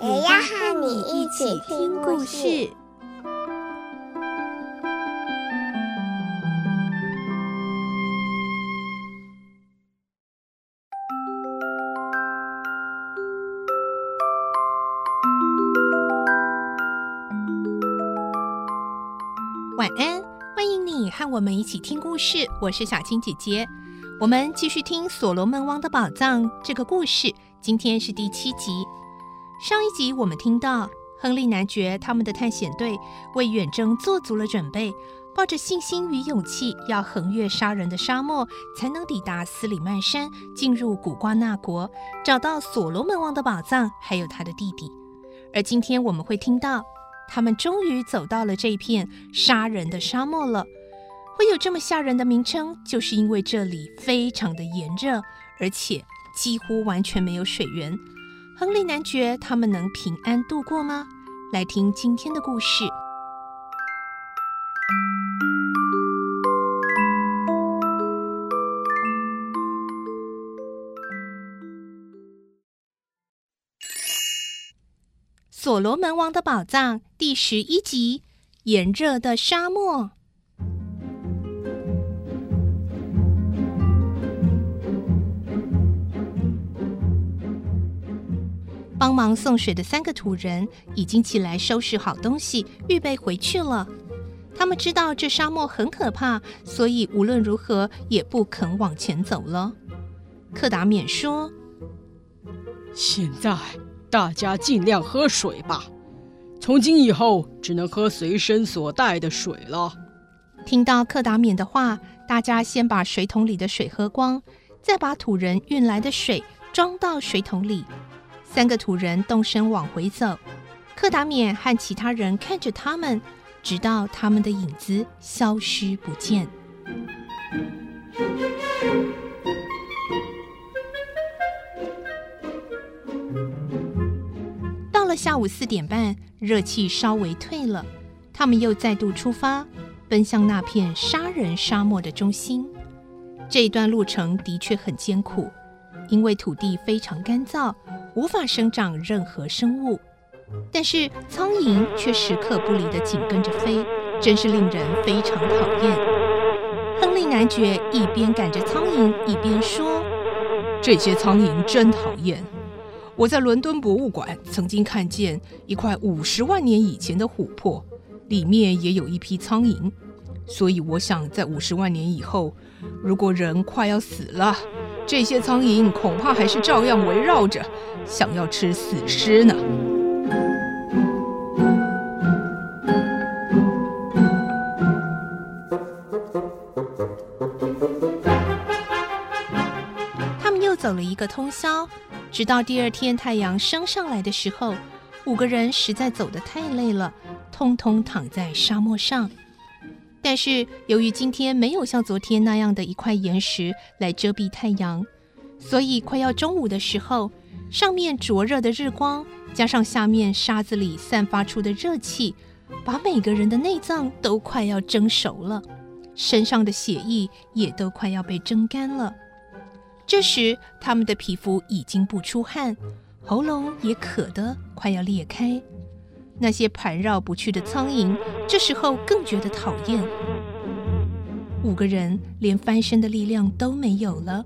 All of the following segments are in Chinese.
也要和你一起听故事。晚安，欢迎你和我们一起听故事。我是小青姐姐，我们继续听《所罗门王的宝藏》这个故事。今天是第七集。上一集我们听到亨利男爵他们的探险队为远征做足了准备，抱着信心与勇气，要横越杀人的沙漠，才能抵达斯里曼山，进入古瓜纳国，找到所罗门王的宝藏，还有他的弟弟。而今天我们会听到。他们终于走到了这片杀人的沙漠了。会有这么吓人的名称，就是因为这里非常的炎热，而且几乎完全没有水源。亨利男爵他们能平安度过吗？来听今天的故事。所罗门王的宝藏第十一集：炎热的沙漠。帮忙送水的三个土人已经起来收拾好东西，预备回去了。他们知道这沙漠很可怕，所以无论如何也不肯往前走了。克达免说：“现在。”大家尽量喝水吧，从今以后只能喝随身所带的水了。听到克达免的话，大家先把水桶里的水喝光，再把土人运来的水装到水桶里。三个土人动身往回走，克达缅和其他人看着他们，直到他们的影子消失不见。到了下午四点半，热气稍微退了，他们又再度出发，奔向那片杀人沙漠的中心。这一段路程的确很艰苦，因为土地非常干燥，无法生长任何生物。但是苍蝇却时刻不离地紧跟着飞，真是令人非常讨厌。亨利男爵一边赶着苍蝇，一边说：“这些苍蝇真讨厌。”我在伦敦博物馆曾经看见一块五十万年以前的琥珀，里面也有一批苍蝇，所以我想在五十万年以后，如果人快要死了，这些苍蝇恐怕还是照样围绕着，想要吃死尸呢。他们又走了一个通宵。直到第二天太阳升上来的时候，五个人实在走得太累了，通通躺在沙漠上。但是由于今天没有像昨天那样的一块岩石来遮蔽太阳，所以快要中午的时候，上面灼热的日光加上下面沙子里散发出的热气，把每个人的内脏都快要蒸熟了，身上的血液也都快要被蒸干了。这时，他们的皮肤已经不出汗，喉咙也渴得快要裂开。那些盘绕不去的苍蝇，这时候更觉得讨厌。五个人连翻身的力量都没有了，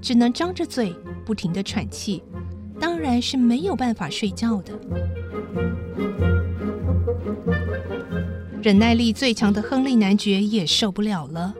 只能张着嘴，不停地喘气，当然是没有办法睡觉的。忍耐力最强的亨利男爵也受不了了，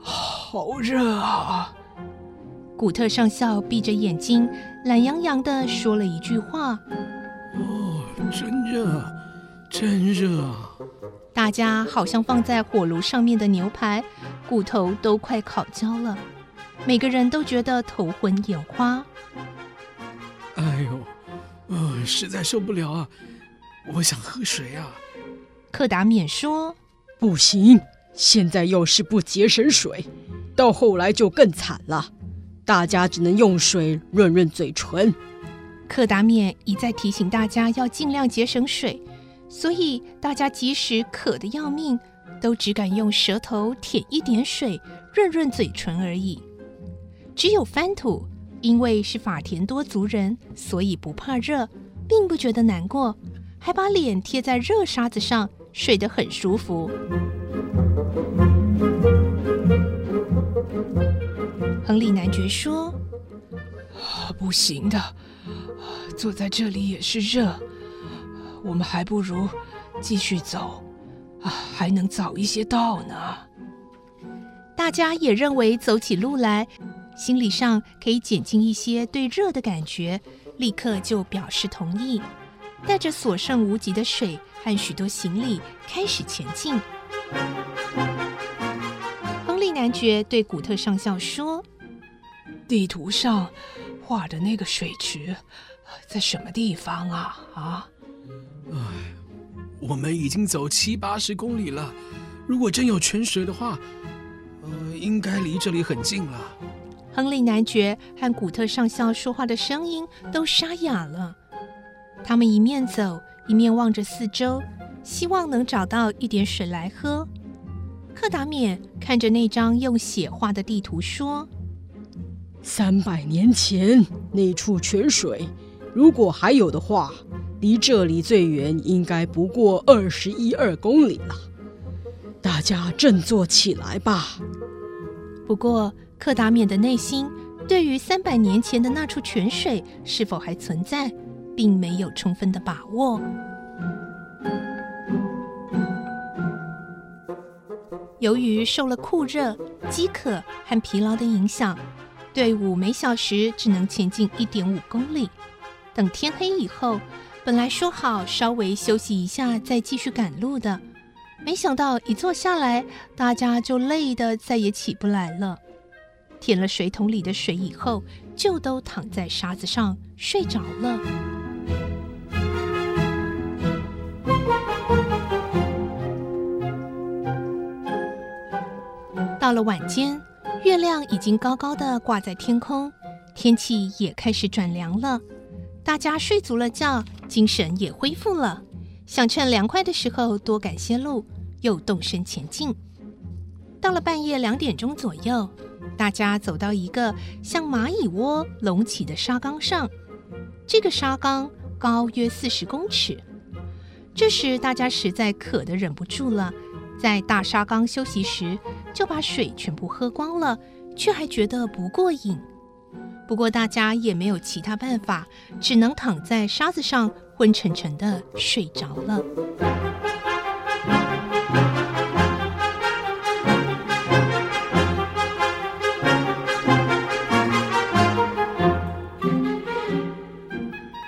好热啊！古特上校闭着眼睛，懒洋洋地说了一句话：“哦，真热，真热！”大家好像放在火炉上面的牛排，骨头都快烤焦了，每个人都觉得头昏眼花。哎呦，呃，实在受不了啊！我想喝水啊。克达免说：“不行，现在要是不节省水，到后来就更惨了，大家只能用水润润嘴唇。”克达冕一再提醒大家要尽量节省水，所以大家即使渴得要命，都只敢用舌头舔一点水润润嘴唇而已。只有翻土，因为是法田多族人，所以不怕热，并不觉得难过，还把脸贴在热沙子上，睡得很舒服。亨利男爵说：“不行的。”坐在这里也是热，我们还不如继续走，啊，还能早一些到呢。大家也认为走起路来，心理上可以减轻一些对热的感觉，立刻就表示同意，带着所剩无几的水和许多行李开始前进。亨利男爵对古特上校说：“地图上画的那个水池。”在什么地方啊？啊！哎，我们已经走七八十公里了。如果真有泉水的话，呃，应该离这里很近了。亨利男爵和古特上校说话的声音都沙哑了。他们一面走，一面望着四周，希望能找到一点水来喝。克达冕看着那张用血画的地图说：“三百年前那处泉水。”如果还有的话，离这里最远应该不过二十一二公里了。大家振作起来吧！不过，克达冕的内心对于三百年前的那处泉水是否还存在，并没有充分的把握。由于受了酷热、饥渴和疲劳的影响，队伍每小时只能前进一点五公里。等天黑以后，本来说好稍微休息一下再继续赶路的，没想到一坐下来，大家就累得再也起不来了。舔了水桶里的水以后，就都躺在沙子上睡着了。到了晚间，月亮已经高高的挂在天空，天气也开始转凉了。大家睡足了觉，精神也恢复了，想趁凉快的时候多赶些路，又动身前进。到了半夜两点钟左右，大家走到一个像蚂蚁窝隆起的沙缸上，这个沙缸高约四十公尺。这时大家实在渴得忍不住了，在大沙缸休息时就把水全部喝光了，却还觉得不过瘾。不过大家也没有其他办法，只能躺在沙子上昏沉沉的睡着了。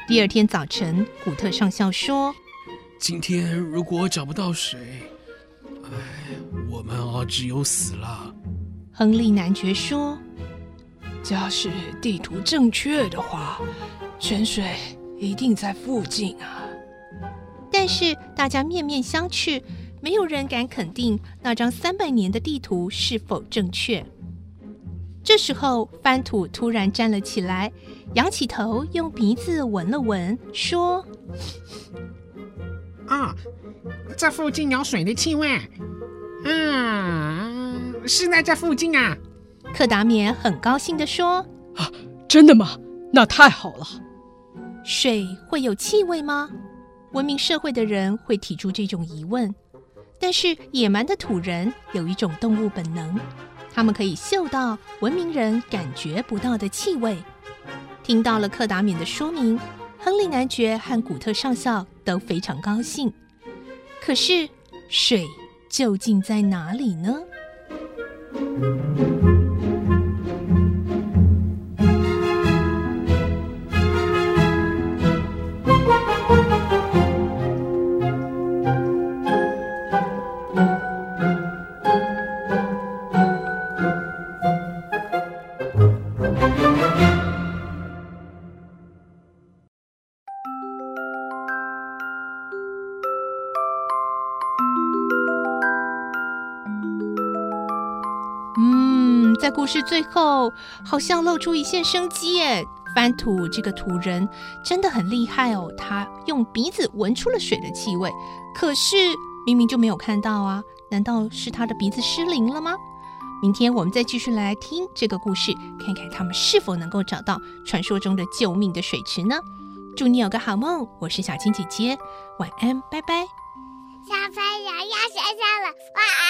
第二天早晨，古特上校说：“今天如果找不到水，哎，我们啊只有死了。”亨利男爵说。假使地图正确的话，泉水一定在附近啊。但是大家面面相觑，没有人敢肯定那张三百年的地图是否正确。这时候，翻土突然站了起来，仰起头，用鼻子闻了闻，说：“啊，这附近有水的气味。嗯，是在这附近啊。”克达冕很高兴地说：“啊，真的吗？那太好了。水会有气味吗？文明社会的人会提出这种疑问。但是野蛮的土人有一种动物本能，他们可以嗅到文明人感觉不到的气味。听到了克达冕的说明，亨利男爵和古特上校都非常高兴。可是水究竟在哪里呢？”事最后好像露出一线生机耶！翻土这个土人真的很厉害哦，他用鼻子闻出了水的气味，可是明明就没有看到啊，难道是他的鼻子失灵了吗？明天我们再继续来听这个故事，看看他们是否能够找到传说中的救命的水池呢？祝你有个好梦，我是小青姐姐，晚安，拜拜。小朋友要睡觉了，晚安。